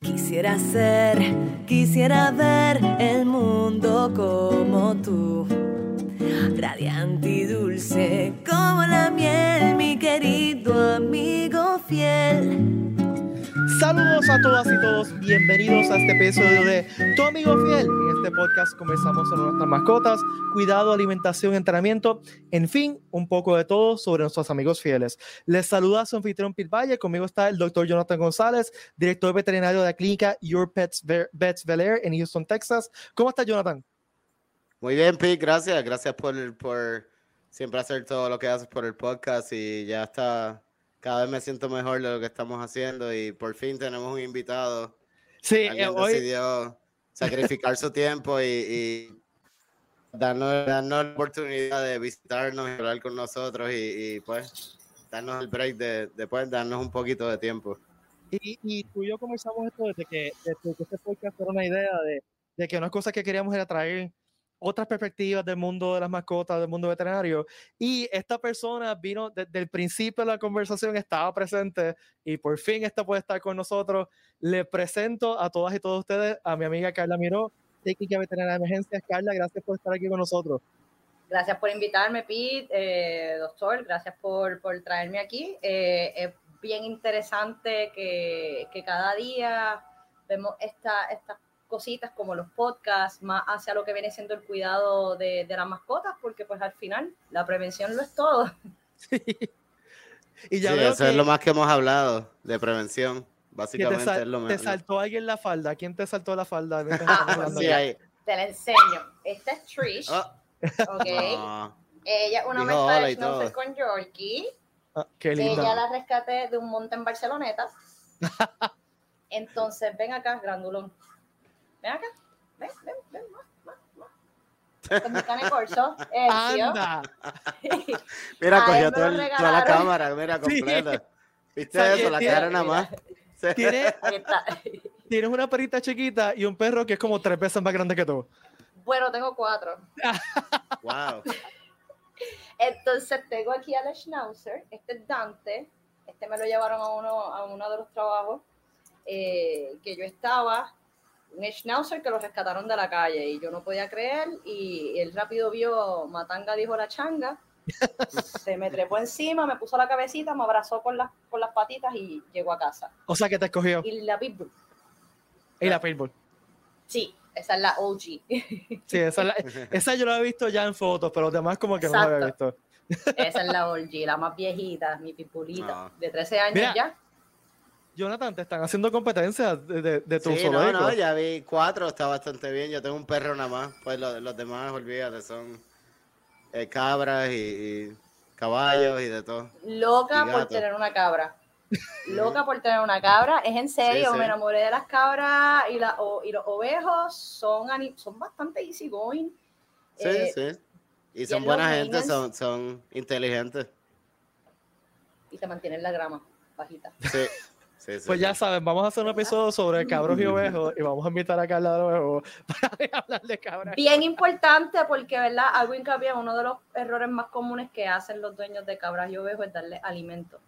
Quisiera ser, quisiera ver el mundo como tú, radiante y dulce como la miel, mi querido amigo fiel. Saludos a todas y todos, bienvenidos a este episodio de Tu Amigo Fiel. En este podcast conversamos sobre nuestras mascotas, cuidado, alimentación, entrenamiento, en fin, un poco de todo sobre nuestros amigos fieles. Les saluda su anfitrión Pete Valle, conmigo está el doctor Jonathan González, director veterinario de la clínica Your Pets Vets Bel en Houston, Texas. ¿Cómo está Jonathan? Muy bien, Pete, gracias. Gracias por, por siempre hacer todo lo que haces por el podcast y ya está cada vez me siento mejor de lo que estamos haciendo y por fin tenemos un invitado. Sí, Alguien eh, hoy... decidió sacrificar su tiempo y, darnos, darnos, la oportunidad de visitarnos y hablar con nosotros y, pues darnos el break de, después darnos un poquito de tiempo. Y, y, tú y yo comenzamos esto desde que, desde que este podcast era una idea de, de que una cosa que queríamos era traer otras perspectivas del mundo de las mascotas, del mundo veterinario. Y esta persona vino desde el principio de la conversación, estaba presente y por fin esta puede estar con nosotros. Le presento a todas y todos ustedes a mi amiga Carla Miró, técnica veterinaria de emergencias. Carla, gracias por estar aquí con nosotros. Gracias por invitarme, Pete, eh, doctor. Gracias por, por traerme aquí. Eh, es bien interesante que, que cada día vemos esta, estas cositas como los podcasts, más hacia lo que viene siendo el cuidado de, de las mascotas, porque pues al final la prevención lo es todo. Y ya eso es lo más que hemos hablado de prevención. Básicamente te, es lo te saltó alguien la falda. ¿Quién te saltó la falda? Te la enseño. Esta es Trish. Oh. Ella es una mezcla con Yorkie. Ah, qué linda. Ella la rescaté de un monte en Barceloneta. Entonces, ven acá, grandulón. Ven acá. Ven, ven, ven, más, más, más. Con mi cane corso. Anda. mira, cogió toda, toda, la cámara, mira, completa. ¿Viste eso? La cara nada más. ¿Tienes, tienes una perrita chiquita y un perro que es como tres veces más grande que tú. Bueno, tengo cuatro. wow. Entonces tengo aquí al Schnauzer, este es Dante, este me lo llevaron a uno, a uno de los trabajos eh, que yo estaba un schnauzer que lo rescataron de la calle y yo no podía creer y él rápido vio Matanga dijo la changa se me trepó encima, me puso la cabecita, me abrazó con las, con las patitas y llegó a casa. O sea que te escogió. Y la Pitbull. Y la Pitbull. Sí, esa es la OG. Sí, esa, la, esa yo la he visto ya en fotos, pero los demás como que no la había visto. Esa es la OG, la más viejita, mi Pitbullita, de 13 años ya. Jonathan, te están haciendo competencia de, de, tu sí, No, no, ya vi cuatro, está bastante bien. Yo tengo un perro nada más. Pues los, los demás, olvídate, son eh, cabras y, caballos y de todo. Loca por tener una cabra. Loca por tener una cabra. Es en serio, me enamoré de las cabras y, la, y los ovejos. Son, son bastante easy going. Sí, eh, sí. Y son buena gente, son, son inteligentes. Y te mantienen la grama bajita. Sí pues ya saben, vamos a hacer un episodio sobre cabros y ovejos y vamos a invitar a Carla de Ovejo para hablar de cabras. Bien importante porque, ¿verdad? Algo hincapié, uno de los errores más comunes que hacen los dueños de cabras y ovejos es darle alimento.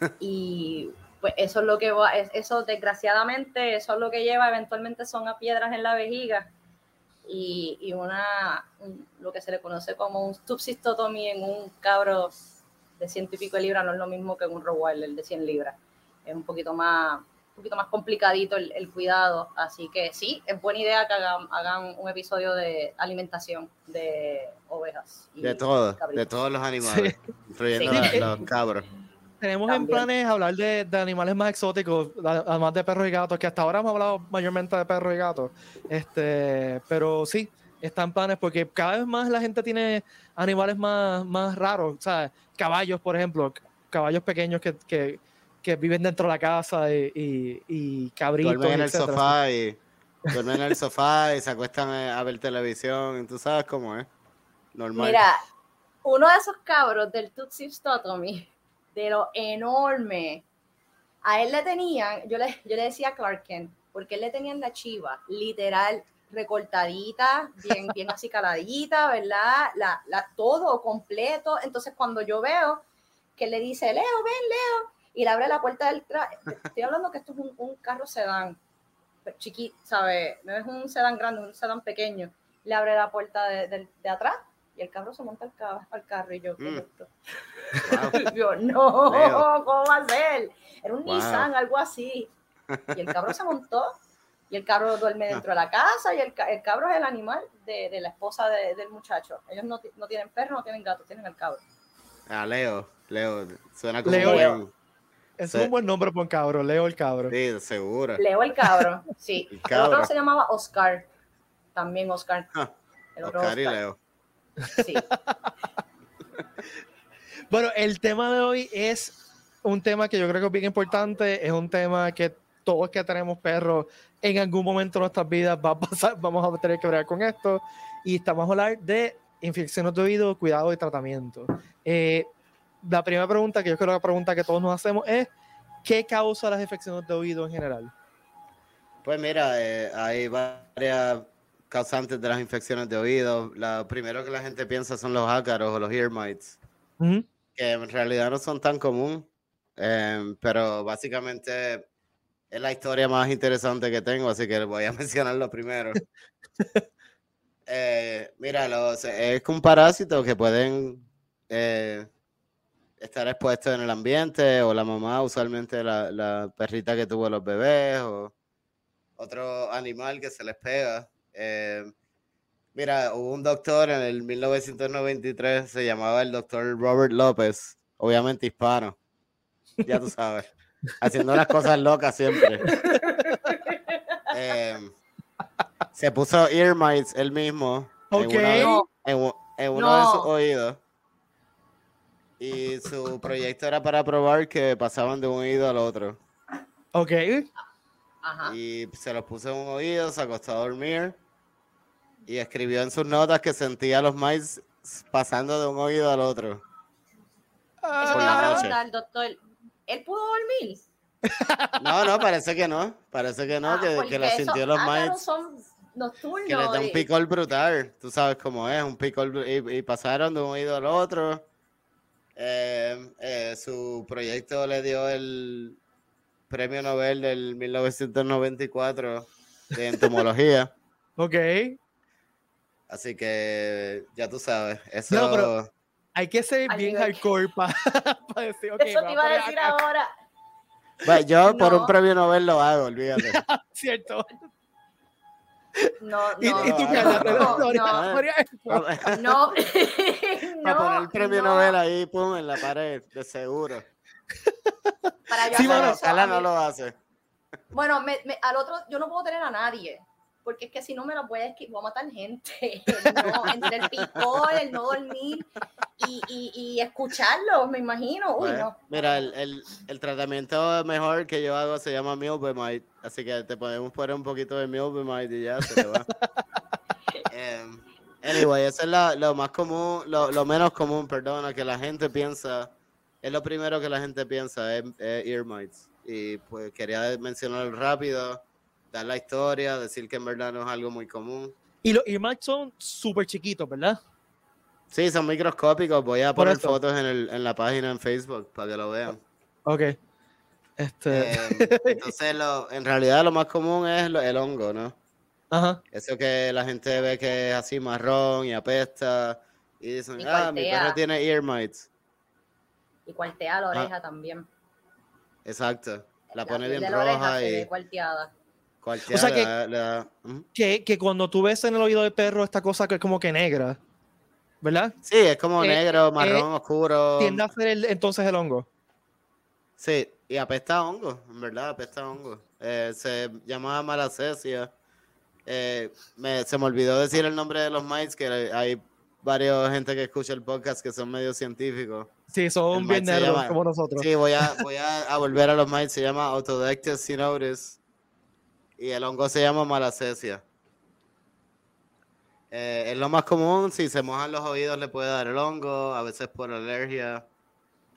Y pues eso es lo que va, eso desgraciadamente, eso es lo que lleva, eventualmente son a piedras en la vejiga y, y una, lo que se le conoce como un subsistotomí en un cabro de ciento y pico de libras no es lo mismo que en un Rottweiler de 100 libras es un poquito más, un poquito más complicadito el, cuidado. Así que sí, es buena idea que hagan, un episodio de alimentación de ovejas. de todos, de todos los animales, incluyendo los, cabros. Tenemos en planes hablar de, animales más exóticos, además de perros y gatos, que hasta ahora hemos hablado mayormente de perros y gatos. Este, pero sí, están planes porque cada vez más la gente tiene animales más, más raros, ¿sabes? Caballos, por ejemplo, caballos pequeños que, que que viven dentro de la casa y, y, cabritos. Duermen en el sofá y duermen en el sofá y se acuestan a ver televisión. Tú sabes cómo es. Normal. Mira, uno de esos cabros del Tutsi Stotomy, de lo enorme, a él le tenían, yo le, yo le decía a Clark Kent, porque él le tenían la chiva, literal, recortadita, bien, bien así caladita, ¿verdad? La, la, todo completo. Entonces, cuando yo veo que le dice, Leo, ven, Leo, y le abre la puerta del tra- Estoy hablando que esto es un, un carro sedán, chiquito, ¿sabes? No es un sedán grande, es un sedán pequeño. Le abre la puerta de, de- de atrás y el carro se monta al, ca- al carro y yo, ¿qué es Mm. esto? Wow. Yo, no, Leo. ¿cómo va a ser? Era un Wow. Nissan, algo así. Y el cabro se montó y el cabro duerme dentro de la casa y el, el cabro es el animal de, de la esposa de- del muchacho. Ellos no, no tienen perro, no tienen gato, tienen el cabro. Ah, Leo, Leo, suena como Leo. Es Sí. un buen nombre por un cabro, Leo el cabro. Sí, seguro. Leo el cabro, sí. El El, cabro. otro se llamaba Oscar. También Oscar. Ah, El otro Oscar y Oscar. Leo. Sí. Bueno, el tema de hoy es un tema que yo creo que es bien importante, es un tema que todos que tenemos perros en algún momento de nuestras vidas va a pasar, vamos a tener que ver con esto y estamos a hablar de infecciones de oído, cuidado y tratamiento. Eh, la primera pregunta que yo creo que la pregunta que todos nos hacemos es ¿qué causa las infecciones de oído en general? Pues mira, eh, hay varias causantes de las infecciones de oído. La primero que la gente piensa son los ácaros o los ear mites, que en realidad no son tan común, eh, pero básicamente es la historia más interesante que tengo, así que voy a mencionarlo primero. Eh, mira, los, es un parásito que pueden eh, estar expuestos en el ambiente o la mamá, usualmente la, la perrita que tuvo los bebés o otro animal que se les pega. Eh, mira, hubo un doctor en el 1993, se llamaba el doctor Robert López, obviamente hispano, ya tú sabes, haciendo las cosas locas siempre. Eh, se puso ear mites él mismo en Ok. uno de- No. en, u- en uno de No. sus oídos. Y su proyecto era para probar que pasaban de un oído al otro. Ok. Ajá. Y se los puso en un oído, se acostó a dormir y escribió en sus notas que sentía los mites pasando de un oído al otro. Eso por la iba a noche. preguntar, doctor. ¿Él pudo dormir? No, no, parece que no. Parece que no, Ah, que, que le sintió los nocturnos. Que les da un y- picor brutal. Tú sabes cómo es, un picor. Y, y pasaron de un oído al otro. Eh, eh, su proyecto le dio el premio Nobel del 1994 de entomología. Ok. Así que ya tú sabes. Eso. No, pero- Hay que ser Al bien hardcore para decir, ok, Eso te iba a decir acá. ahora. Bueno, yo por un No. premio Nobel lo hago, olvídate. Cierto. No, no. y tú, no, no, Gloria, no. Gloria, Para No, poner el premio no. Nobel ahí, pum, en la pared, de seguro. Para yo Sí, eso, Carla no lo hace. Bueno, me- me- al otro, yo no puedo tener a nadie, porque es que si no me lo voy a, esqui- voy a matar gente. No, entre el picor, el no dormir y, y, y escucharlo, me imagino. Uy, no. Mira, el, el, el tratamiento mejor que yo hago se llama Milbemite, así que te podemos poner un poquito de Milbemite y ya se te va. Em, anyway, eso es la- lo más común, lo, lo menos común, perdona, que la gente piensa, es lo primero que la gente piensa, es, es ear mites. Y pues quería mencionarlo rápido, dar la historia, decir que en verdad no es algo muy común. Y los earmarks son súper chiquitos, ¿verdad? Sí, son microscópicos, voy a poner fotos en, el, en la página en Facebook para que lo vean. Ok. Este. Eh, entonces, lo, en realidad lo más común es lo- el hongo, ¿no? Ajá. Eso que la gente ve que es así marrón y apesta y dicen, Y ah, mi perro tiene ear mites. Y cuartea Ah. la oreja también. Exacto. La pone piel bien la roja y cuarteada. Cualquiera O sea que-. Que, que cuando tú ves en el oído del perro esta cosa que es como que negra, ¿verdad? Sí, es como Eh, negro, marrón, oscuro. Tiende a ser el- entonces el hongo. Sí, y apesta a hongo, en verdad, apesta a hongo. Eh, se llama malacesia. Eh, me- se me olvidó decir el nombre de los mites, que hay varios gente que escucha el podcast que son medio científicos. Sí, son bien nerdos como nosotros. Sí, voy a, voy a, a volver a los mites, se llama Autodectes sinoris y el hongo se llama malacesia. Eh, es lo más común, si se mojan los oídos le puede dar el hongo, a veces por alergia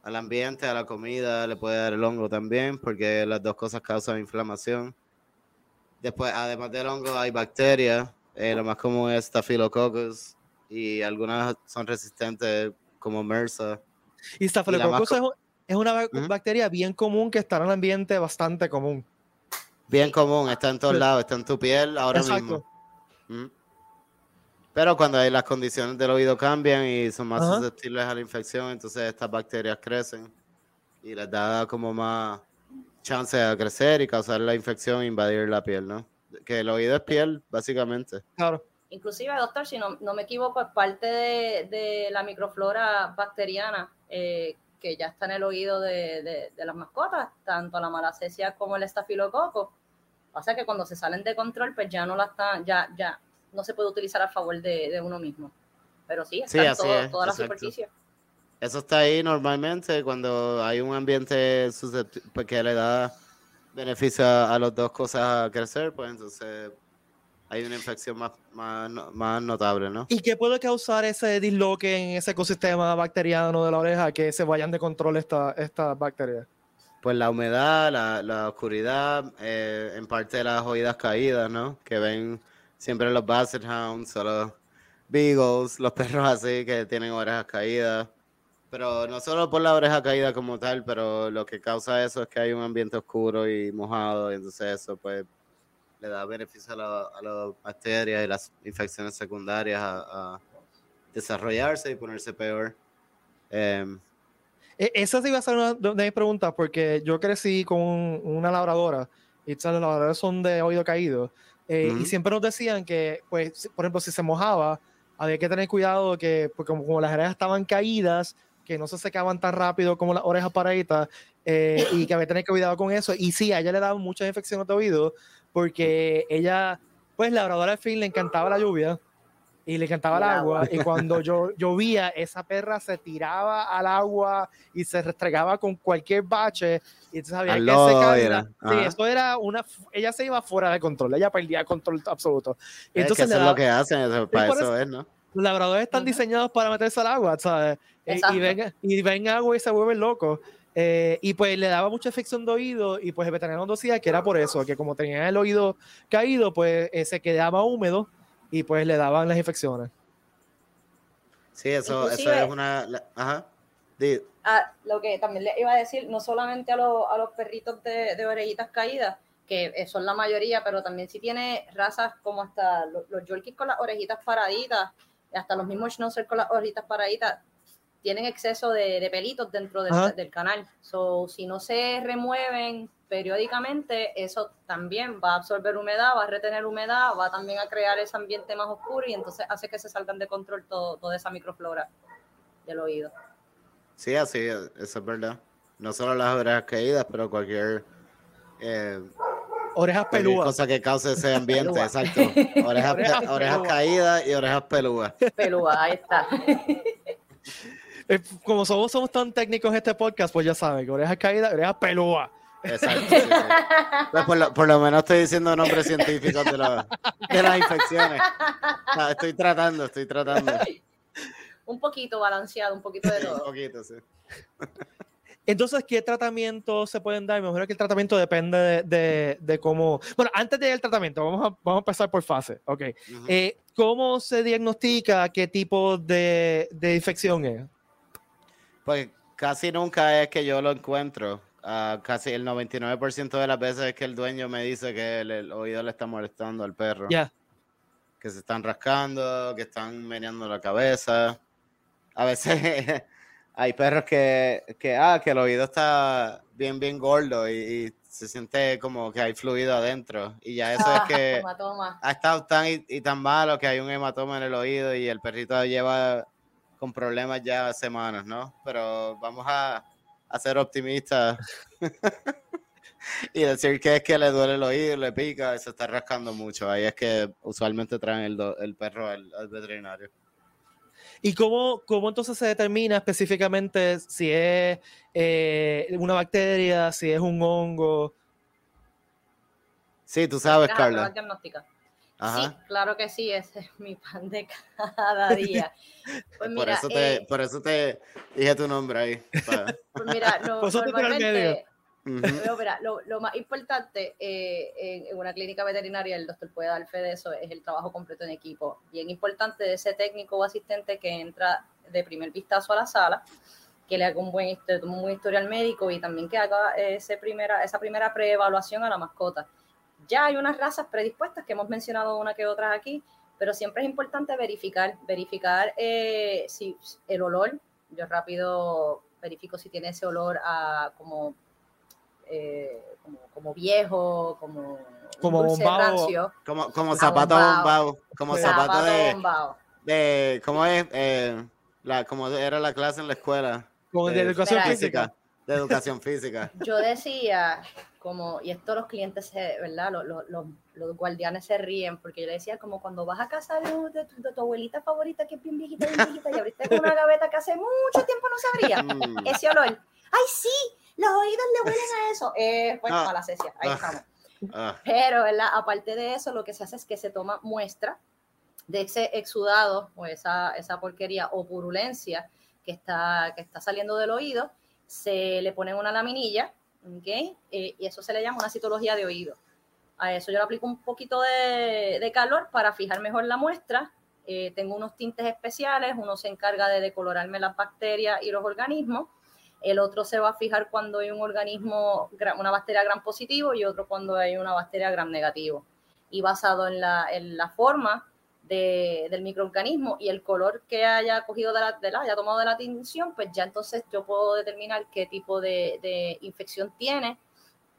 al ambiente, a la comida le puede dar el hongo también, porque las dos cosas causan inflamación. Después, además del hongo, hay bacterias, eh, lo más común es Staphylococcus y algunas son resistentes como MRSA. Y Staphylococcus co- es, un- es una bacteria bien común que está en el ambiente bastante común. Bien común, está en todos lados, está en tu piel ahora Exacto. mismo. Mm. Pero cuando hay las condiciones del oído cambian y son más Ajá. susceptibles a la infección, entonces estas bacterias crecen y les da como más chance a crecer y causar la infección e invadir la piel, ¿no? Que el oído es piel, básicamente. Claro. Inclusive, doctor, si no, no me equivoco, es parte de, de la microflora bacteriana eh, que ya está en el oído de, de- de las mascotas, tanto la malacesia como el estafilococo. Pasa que cuando se salen de control, pues ya no la están, ya, ya no se puede utilizar a favor de, de uno mismo. Pero sí, está Sí, en todo- es, toda la exacto. superficie. Eso está ahí normalmente cuando hay un ambiente pues, que le da beneficio a, a las dos cosas a crecer, pues entonces hay una infección más, más, no- más notable, ¿no? ¿Y qué puede causar ese disloque en ese ecosistema bacteriano de la oreja que se vayan de control estas estas bacterias? Pues la humedad, la, la oscuridad, eh, en parte las oídas caídas, ¿no? Que ven siempre los Basset Hounds o los Beagles, los perros así que tienen orejas caídas. Pero no solo por la oreja caída como tal, pero lo que causa eso es que hay un ambiente oscuro y mojado, y entonces eso pues le da beneficio a, la- a las bacterias y las infecciones secundarias a, a desarrollarse y ponerse peor. Em, E- Esa sí iba a ser una de mis preguntas, porque yo crecí con un- una labradora, y las labradoras son de oído caído, eh, y Ujú. siempre nos decían que, pues, por ejemplo, si se mojaba, había que tener cuidado que, porque como, como las orejas estaban caídas, que no se secaban tan rápido como las orejas paraditas, eh, y que había que tener cuidado con eso. Y sí, a ella le daban muchas infecciones de oído, porque ella, pues, labradora al fin le encantaba la lluvia, y le encantaba el El agua. Y cuando yo llovía, esa perra se tiraba al agua y se restregaba con cualquier bache. Y entonces había Al que secarla. era, Sí, eso era una. Ella se iba fuera de control, ella perdía el control absoluto. Y es que entonces eso le es lo que hacen, eso- para eso eso- es, ¿no? los labradores están diseñados para meterse al agua, ¿sabes? Y- Y, ven, y ven agua y se vuelven locos. Eh, y pues le daba mucha infección de oído y pues el veterinario nos decía que era por eso, que como tenía el oído caído, pues eh, se quedaba húmedo y pues le daban las infecciones. Sí, eso, eso es una... la- ajá. Di- Ah, lo que también le iba a decir, no solamente a, los- a los perritos de, de orejitas caídas, que eh, son la mayoría, pero también si tiene razas como hasta los, los Yorkies con las orejitas paraditas, hasta los mismos Schnauzer con las orejitas paraditas, tienen exceso de, de pelitos dentro del, del canal. So, si no se remueven periódicamente, eso también va a absorber humedad, va a retener humedad, va también a crear ese ambiente más oscuro y entonces hace que se salgan de control todo, toda esa microflora del oído. Sí, así, es, eso es verdad. No solo las orejas caídas, pero cualquier, eh, Orejas peludas. cosa que cause ese ambiente, Pelúa. exacto. Orejas, Orejas orejas pelúas. caídas y orejas pelúas. Pelúa, ahí está. Eh, como somos, somos tan técnicos en este podcast, pues ya saben, que orejas caídas, orejas pelúas. Exacto. sí, sí. Pues por, lo, por lo menos estoy diciendo nombres científicos de, las infecciones. Estoy tratando, estoy tratando. un poquito balanceado, un poquito de Un todo. poquito, sí. Entonces, ¿qué tratamientos se pueden dar? Me imagino que el tratamiento depende de, de- de cómo... Bueno, antes de ir al tratamiento, vamos a, vamos a empezar por fase. Ok. Eh, ¿Cómo se diagnostica qué tipo de, de infección es? Pues casi nunca es que yo lo encuentro. Ah, casi el 99% de las veces es que el dueño me dice que el, el oído le está molestando al perro. Ya. Que se están rascando, que están meneando la cabeza. A veces hay perros que, que, ah, que el oído está bien, bien gordo y, y se siente como que hay fluido adentro. Y ya eso es que ha estado tan y, y tan malo que hay un hematoma en el oído y el perrito lleva con problemas ya semanas, ¿no? Pero vamos a, a ser optimistas y decir que es que le duele el oído, le pica y se está rascando mucho. Ahí es que usualmente traen el, do- el perro al, al veterinario. ¿Y cómo, cómo entonces se determina específicamente si es eh, una bacteria, si es un hongo? Sí, tú sabes, Carla. Ajá. Sí, claro que sí, ese es mi pan de cada día. Pues por, eso te, eh, por eso te dije tu nombre ahí. pues mira, no, normalmente, pero mira, lo, lo más importante eh, en, en una clínica veterinaria, el doctor puede dar fe de eso, es el trabajo completo en equipo. Bien importante de ese técnico o asistente que entra de primer vistazo a la sala, que le haga un buen, un buen historial médico y también que haga ese primera, esa primera preevaluación a la mascota. Ya hay unas razas predispuestas que hemos mencionado una que otras aquí, pero siempre es importante verificar, verificar eh, si el olor, yo rápido verifico si tiene ese olor a como, eh, como, viejo, como como como, como zapato bombado, como zapato, de, de, ¿cómo es? Eh, la, como era la clase en la escuela. Como de, educación física. De educación física. Yo decía, como, y esto los clientes, ¿verdad? Los, los, los, guardianes se ríen, porque yo le decía, como cuando vas a casa de, tu, abuelita favorita, que es bien viejita, bien viejita, y abriste una gaveta que hace mucho tiempo no se abría, mm. ese olor. ¡Ay, sí! Los oídos le huelen a eso. Eh, pues, ah. la cesia, ahí ah. estamos. Ah. Pero, ¿verdad? Aparte de eso, lo que se hace es que se toma muestra de ese exudado o esa, esa porquería o purulencia que está, que está saliendo del oído, se le pone una laminilla, ¿ok? Eh, y eso se le llama una citología de oído. A eso yo le aplico un poquito de, calor para fijar mejor la muestra. Eh, tengo unos tintes especiales, uno se encarga de decolorarme las bacterias y los organismos, el otro se va a fijar cuando hay un organismo, una bacteria gran positivo y otro cuando hay una bacteria gram negativo. Y basado en la, en la forma del microorganismo y el color que haya cogido de la, de la, haya tomado de la tinción, pues ya entonces yo puedo determinar qué tipo de, infección tiene,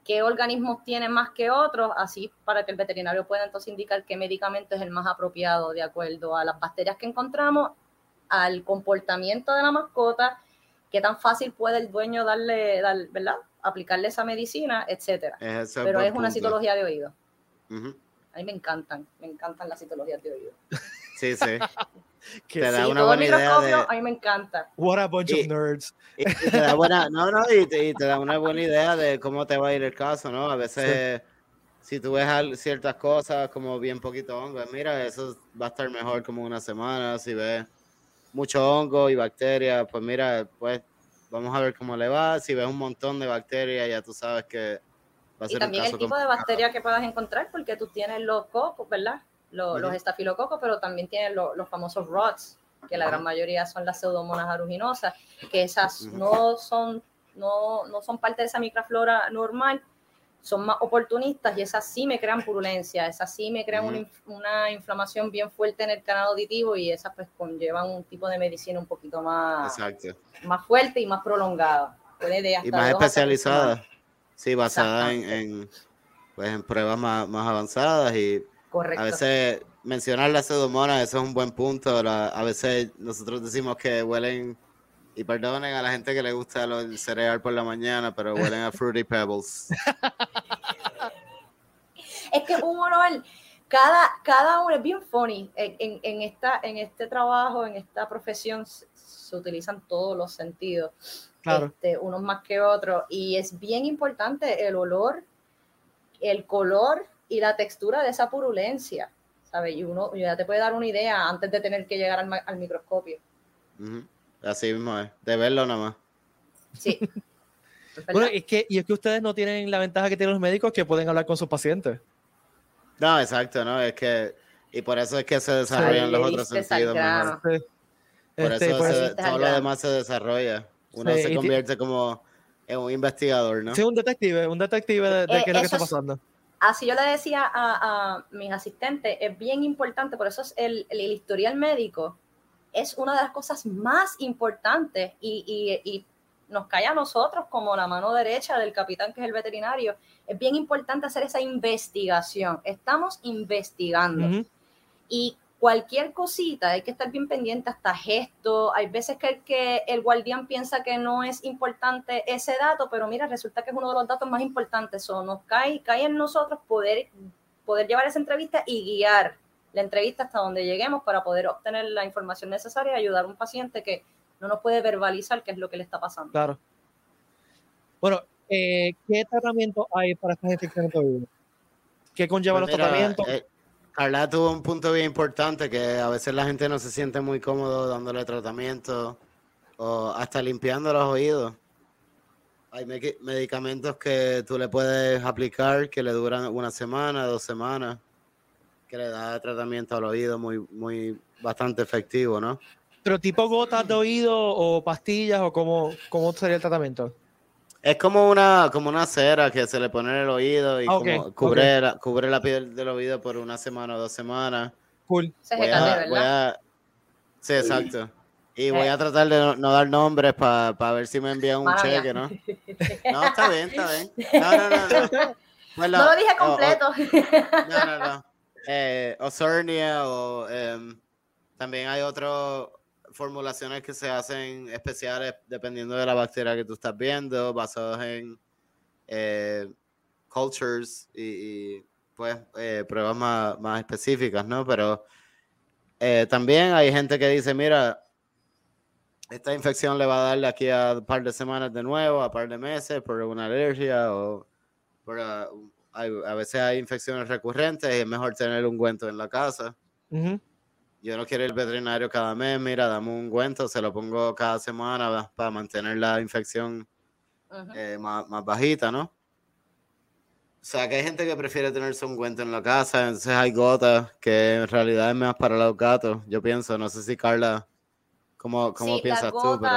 qué organismos tiene más que otros, así para que el veterinario pueda entonces indicar qué medicamento es el más apropiado de acuerdo a las bacterias que encontramos, al comportamiento de la mascota, qué tan fácil puede el dueño darle, ¿verdad? Aplicarle esa medicina, etcétera. Pero es una citología de oído. A mí me encantan, me encantan las citologías de oído. Sí, sí. que te da una buena idea de... A mí me encanta. What a bunch of nerds. Y, te da buena, no, no, y te, da una buena idea de cómo te va a ir el caso, ¿no? A veces, si tú ves ciertas cosas como bien poquito hongo, mira, eso va a estar mejor como una semana. Si ves mucho hongo y bacterias, pues mira, pues vamos a ver cómo le va. Si ves un montón de bacterias, ya tú sabes que y también el tipo de bacteria que puedas encontrar, porque tú tienes los cocos, ¿verdad? Los, los estafilococos, pero también tienes los, famosos rots, que la gran mayoría son las pseudomonas aruginosas, que esas no son, no, no son parte de esa microflora normal, son más oportunistas y esas sí me crean purulencia, esas sí me crean una, una, inflamación bien fuerte en el canal auditivo y esas pues conllevan un tipo de medicina un poquito más, más fuerte y más prolongada. y más especializada. Sí, basada en, pues, en pruebas más, avanzadas y a veces mencionar la pseudomonas, eso es un buen punto. a veces nosotros decimos que huelen, y perdonen a la gente que le gusta el cereal por la mañana, pero huelen a Fruity Pebbles. es que un olor, cada, cada uno es bien funny. En, en, esta, en este trabajo, en esta profesión, se utilizan todos los sentidos este, unos más que otros. Y es bien importante el olor, el color y la textura de esa purulencia, ¿sabes? Y uno ya te puede dar una idea antes de tener que llegar al, microscopio. Así mismo es, de verlo nada más. Sí. bueno, es que, y es que ustedes no tienen la ventaja que tienen los médicos que pueden hablar con sus pacientes. No, exacto, ¿no? Es que, y por eso es que se desarrollan los otros sentidos. Por este, eso todo lo demás se desarrolla uno se convierte como en un investigador, ¿no? Sí, un detective, un detective de, qué es lo que está pasando. así yo le decía a, mis asistentes, es bien importante, por eso es el, el, historial médico es una de las cosas más importantes y, y, nos cae a nosotros como la mano derecha del capitán que es el veterinario. Es bien importante hacer esa investigación. Estamos investigando. Y cualquier cosita, hay que estar bien pendiente hasta gesto. Hay veces que el, que el guardián piensa que no es importante ese dato, pero mira, resulta que es uno de los datos más importantes. O nos cae, cae en nosotros poder, poder llevar esa entrevista y guiar la entrevista hasta donde lleguemos para poder obtener la información necesaria y ayudar a un paciente que no nos puede verbalizar qué es lo que le está pasando. Claro. Bueno, eh, ¿qué tratamiento hay para estas infecciones de ¿Qué conlleva pues los tratamientos? Eh, Carla tuvo un punto bien importante que a veces la gente no se siente muy cómodo dándole tratamiento o hasta limpiando los oídos. Hay medicamentos que tú le puedes aplicar que le duran una semana, dos semanas, que le da tratamiento al oído muy, muy bastante efectivo, ¿no? Pero tipo gotas de oído o pastillas o cómo, cómo sería el tratamiento. Es como una, como una cera que se le pone en el oído y Ah, como cubre, la, cubre la piel del oído por una semana o dos semanas. Cool. Ese Voy a- voy ¿verdad? a- Sí, exacto. Y voy Eh. a tratar de no, no dar nombres para ver si me envían un Mala cheque, ¿no? No, está bien, está bien. No, no, no. no. Pues No lo dije o- o- completo. no, no, no. Eh, Osornia o em, también hay otras formulaciones que se hacen especiales dependiendo de la bacteria que tú estás viendo, basados en eh, cultures y, pues eh, pruebas más, más específicas, ¿no? Pero eh, también hay gente que dice, mira, esta infección le va a dar de aquí a un par de semanas de nuevo, a un par de meses por una alergia o por, hay- a veces hay infecciones recurrentes y es mejor tener un ungüento en la casa. Yo no quiero ir al veterinario cada mes, mira, dame un ungüento, se lo pongo cada semana para mantener la infección eh, más, más bajita, ¿no? O sea, que hay gente que prefiere tenerse un ungüento en la casa, entonces hay gotas que en realidad es más para los gatos, yo pienso, no sé si Carla, ¿cómo, cómo Sí, piensas tú? Pero...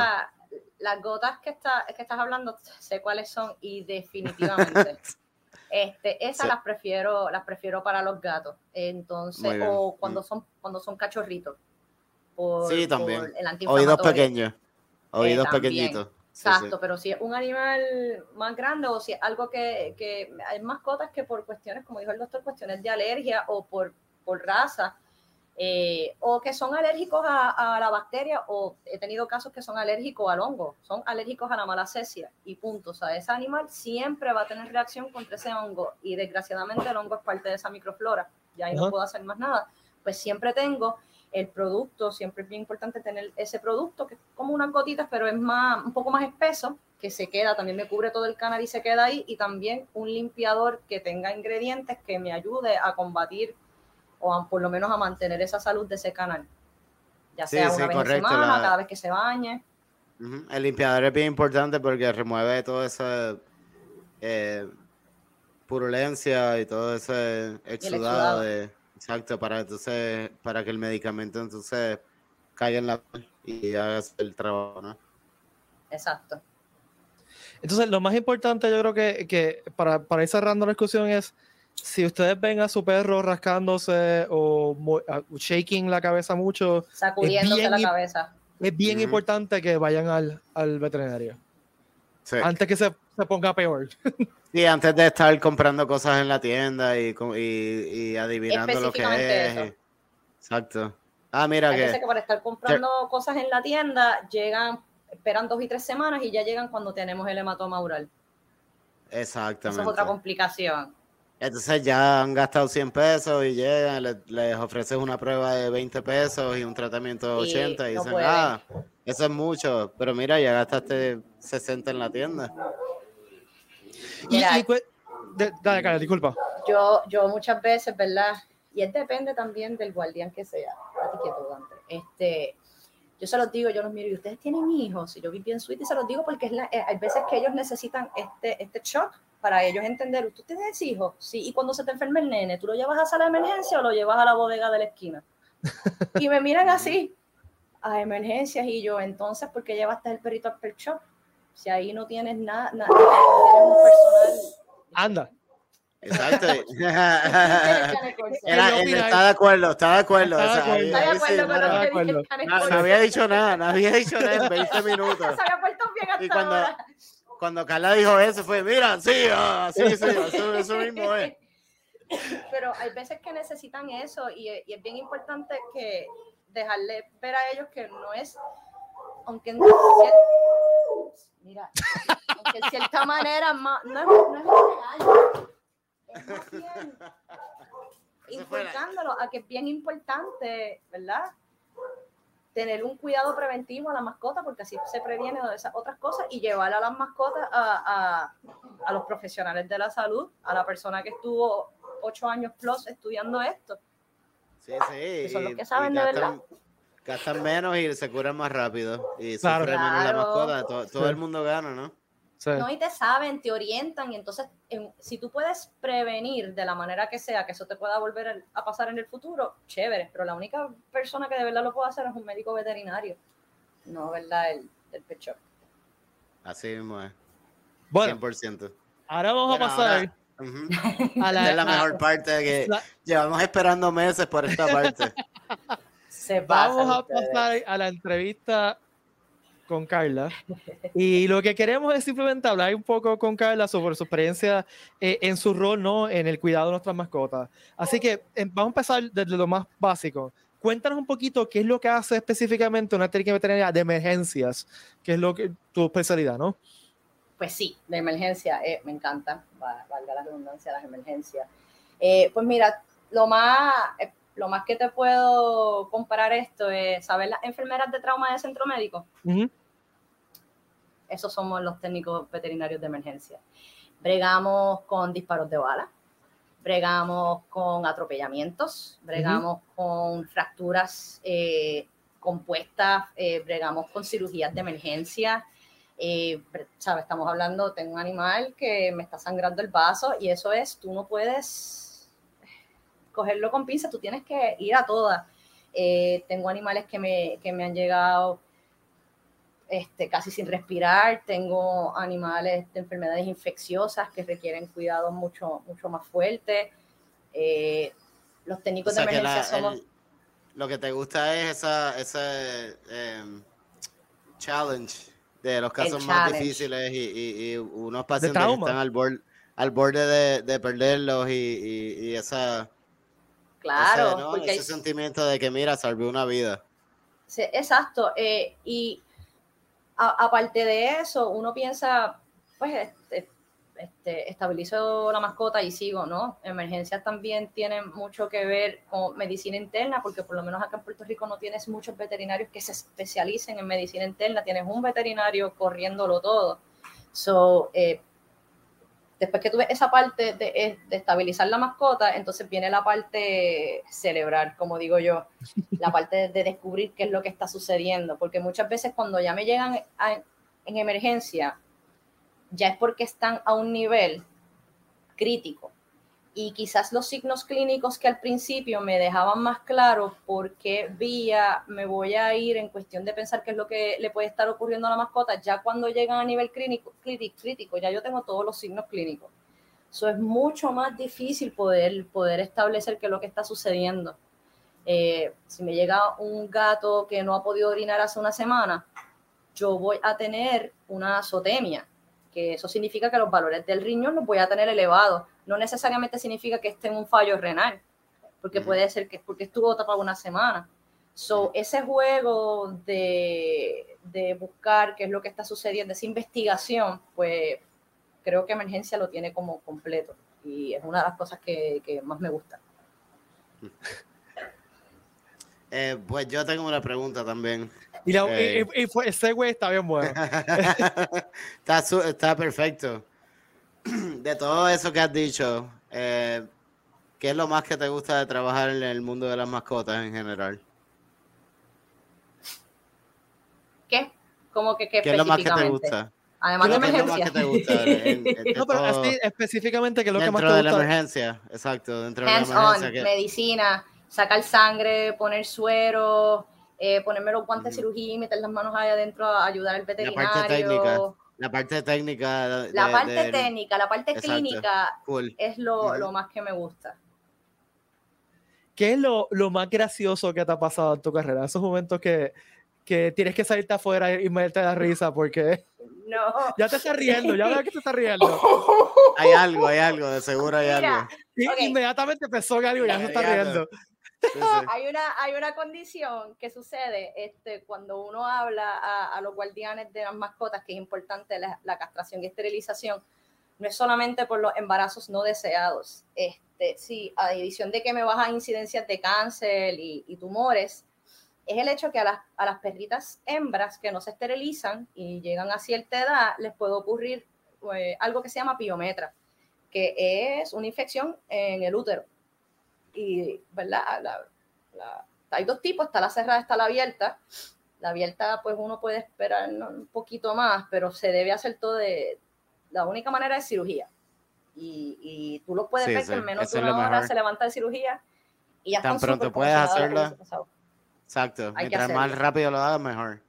las gotas que, está, que estás hablando, sé cuáles son y definitivamente. Este, esas Sí. las prefiero, las prefiero para los gatos. Entonces, o Mm. cuando son, cuando son cachorritos. Por, Sí, también. el Oídos pequeños, oídos también. pequeñitos. Sí, sí. Exacto, pero si es un animal más grande o si es algo que, que hay mascotas que por cuestiones, como dijo el doctor, cuestiones de alergia o por, por raza, eh, o que son alérgicos a, a la bacteria, o he tenido casos que son alérgicos al hongo, son alérgicos a la malacesia y punto. O sea, ese animal siempre va a tener reacción contra ese hongo y desgraciadamente el hongo es parte de esa microflora, y ahí Ajá. no puedo hacer más nada. Pues siempre tengo el producto, siempre es bien importante tener ese producto que es como unas gotitas, pero es más, un poco más espeso, que se queda, también me cubre todo el canal y se queda ahí, y también un limpiador que tenga ingredientes que me ayude a combatir o a, por lo menos a mantener esa salud de ese canal. Ya Sí, sea sí, una vez correcto, en semana, la- cada vez que se bañe. El limpiador es bien importante porque remueve toda esa eh, purulencia y todo ese exudado, exudado. de exacto para entonces para que el medicamento entonces caiga en la piel y haga el trabajo, ¿no? Exacto. Entonces, lo más importante, yo creo que, que para, para ir cerrando la discusión es si ustedes ven a su perro rascándose o shaking la cabeza mucho, Sacudiéndose bien la cabeza. es bien importante que vayan al, al veterinario Sí. antes que se, se ponga peor. Sí, antes de estar comprando cosas en la tienda y, y, y adivinando lo que es. eso. Exacto. Ah, mira Hay que que para estar comprando cosas en la tienda llegan, esperan dos y tres semanas y ya llegan cuando tenemos el hematoma oral. Esa exactamente. es otra complicación. Entonces ya han gastado 100 pesos y llegan, le- les, ofreces una prueba de 20 pesos y un tratamiento de Y 80 y dicen, ah, eso es mucho, pero mira, ya gastaste 60 en la tienda. Y, Mira. y cu- de- dale, Karen, disculpa. Yo, yo muchas veces, ¿verdad? Y es depende también del guardián que sea. Este, yo se los digo, yo los miro y ustedes tienen hijos. Y yo vi bien sweet y se los digo porque es la- eh, hay veces que ellos necesitan este, este shock para ellos entender. ¿Tú tienes hijos? Sí. Y cuando se te enferma el nene, ¿tú lo llevas a sala de emergencia o lo llevas a la bodega de la esquina? Y me miran así, a emergencias. Y yo, entonces, ¿por qué llevaste el perrito al pet shop? Si ahí no tienes nada, nada, no tienes un personal. Anda. Exacto. Era- él está de acuerdo, está de acuerdo. Está de o sea, ahí- acuerdo. No, no había dicho nada, no había dicho nada en 20 minutos. Se había puesto bien hasta Y cuando, ahora. Cuando Carla dijo eso fue, mira, sí, ah, sí, sí, eso, eso mismo es. Pero hay veces que necesitan eso y, y es bien importante que dejarle ver a ellos que no es, aunque en, mira, aunque en cierta manera ma- no, es, no es real, es más bien inculcándolo a que es bien importante, ¿verdad? Tener un cuidado preventivo a la mascota porque así se previene de esas otras cosas y llevar a las mascotas a, a, a los profesionales de la salud, a la persona que estuvo ocho años plus estudiando esto. Sí, sí. son los que saben de gastan, gastan menos y se curan más rápido. Y Claro. sufre menos la Claro. mascota. To- Todo, el mundo gana, ¿no? Sí. No, y te saben, te orientan, y entonces, en- si tú puedes prevenir de la manera que sea que eso te pueda volver a- a pasar en el futuro, chévere, pero la única persona que de verdad lo puede hacer es un médico veterinario, no, ¿verdad? El, el pet shop. Así mismo es. Bueno, 100%. ahora vamos Bueno, a pasar ahora- Ujú. a la, Esta es la a- mejor parte que la- llevamos esperando meses por esta parte. Se Vamos a ustedes. pasar a la entrevista con Carla. Y lo que queremos es simplemente hablar un poco con Carla sobre su experiencia eh, en su rol ¿no? en el cuidado de nuestras mascotas. Así que eh, vamos a empezar desde lo más básico. Cuéntanos un poquito qué es lo que hace específicamente una técnica veterinaria de emergencias, que es lo que tu especialidad, ¿no? Pues sí, de emergencia, eh, me encanta, va- valga la redundancia, las emergencias. Eh, pues mira, lo más, lo más que te puedo comparar esto es, ¿sabes las enfermeras de trauma de centro médico? Ujú. Esos somos los técnicos veterinarios de emergencia. Bregamos con disparos de bala, bregamos con atropellamientos, bregamos con fracturas eh, compuestas, eh, bregamos con cirugías de emergencia. eh, ¿sabes? Estamos hablando, tengo un animal que me está sangrando el vaso y eso es, tú no puedes cogerlo con pinza, tú tienes que ir a todas. Eh, tengo animales que me, que me han llegado este, casi sin respirar, tengo animales de enfermedades infecciosas que requieren cuidados mucho, mucho más fuertes. Eh, los O técnicos sea de que emergencia la- somos... el- lo que te gusta es esa, ese em, challenge de los casos más difíciles y, y- y unos pacientes que están al borde, al borde de, de perderlos y, y- y esa, Claro, ese, ¿no? porque hay- ese sentimiento de que mira, salvé una vida. Sí, exacto. eh, y aparte de eso, uno piensa, pues, este, este, estabilizo la mascota y sigo, ¿no? Emergencias también tienen mucho que ver con medicina interna, porque por lo menos acá en Puerto Rico no tienes muchos veterinarios que se especialicen en medicina interna, tienes un veterinario corriéndolo todo. So, eh, después que tú ves esa parte de, eh, de estabilizar la mascota, entonces viene la parte cerebral, como digo yo, la parte de, de descubrir qué es lo que está sucediendo, porque muchas veces cuando ya me llegan a- en emergencia, ya es porque están a un nivel crítico. Y quizás los signos clínicos que al principio me dejaban más claro por qué vía me voy a ir en cuestión de pensar qué es lo que le puede estar ocurriendo a la mascota, ya cuando llegan a nivel clínico, crítico, ya yo tengo todos los signos clínicos. Eso es mucho más difícil poder, poder establecer qué es lo que está sucediendo. Eh, si me llega un gato que no ha podido orinar hace una semana, yo voy a tener una azotemia, que eso significa que los valores del riñón los voy a tener elevados. No necesariamente significa que esté en un fallo renal, porque puede ser que porque estuvo tapado una semana. So, ese juego de, de buscar qué es lo que está sucediendo, esa investigación, pues creo que emergencia lo tiene como completo y es una de las cosas que, que más me gusta. Eh, pues yo tengo una pregunta también. Y, la, Eh. y- y- y fue- ese güey está bien bueno. está, su- está perfecto. De todo eso que has dicho, eh, ¿qué es lo más que te gusta de trabajar en el mundo de las mascotas en general? ¿Qué? ¿Cómo que qué ¿Qué es lo más que te gusta? Además de ¿Qué emergencia. que te gusta en- en- de No, pero así específicamente, que es lo que más dentro te de la gusta? emergencia? Exacto, dentro de la Hands emergencia. on, ¿qué- medicina, sacar sangre, poner suero, eh, ponerme los guantes de cirugía y meter las manos ahí adentro a ayudar al La parte veterinario. técnica, La parte técnica. de- La de- parte del- técnica, la parte Exacto. clínica Cool. es lo, Ujú. lo más que me gusta. ¿Qué es lo, lo más gracioso que te ha pasado en tu carrera? Esos momentos que, que tienes que salirte afuera y meterte la risa porque No. ya te estás riendo, ya veo que te estás riendo. Hay algo, hay algo, de seguro hay Mira, algo. Y Ok. inmediatamente pensó que algo y ya se está riendo. Hay una, hay una condición que sucede este, cuando uno habla a, a los guardianes de las mascotas, que es importante la, la castración y esterilización, no es solamente por los embarazos no deseados. Este, sí, a adición de que me baja incidencias de cáncer y, y tumores, es el hecho que a las, a las perritas hembras que no se esterilizan y llegan a cierta edad, les puede ocurrir eh, algo que se llama piometra, que es una infección en el útero y, ¿verdad? La- la- hay dos tipos, está la cerrada, está la abierta. La abierta, pues uno puede esperar un poquito más, pero se debe hacer todo de, la única manera es cirugía. Y, y tú lo puedes Sí, ver sí, que en menos de una hora mejor. se levanta de cirugía y ya Tan pronto puedes pasado. Exacto. Hay Mientras más rápido lo hagas, mejor.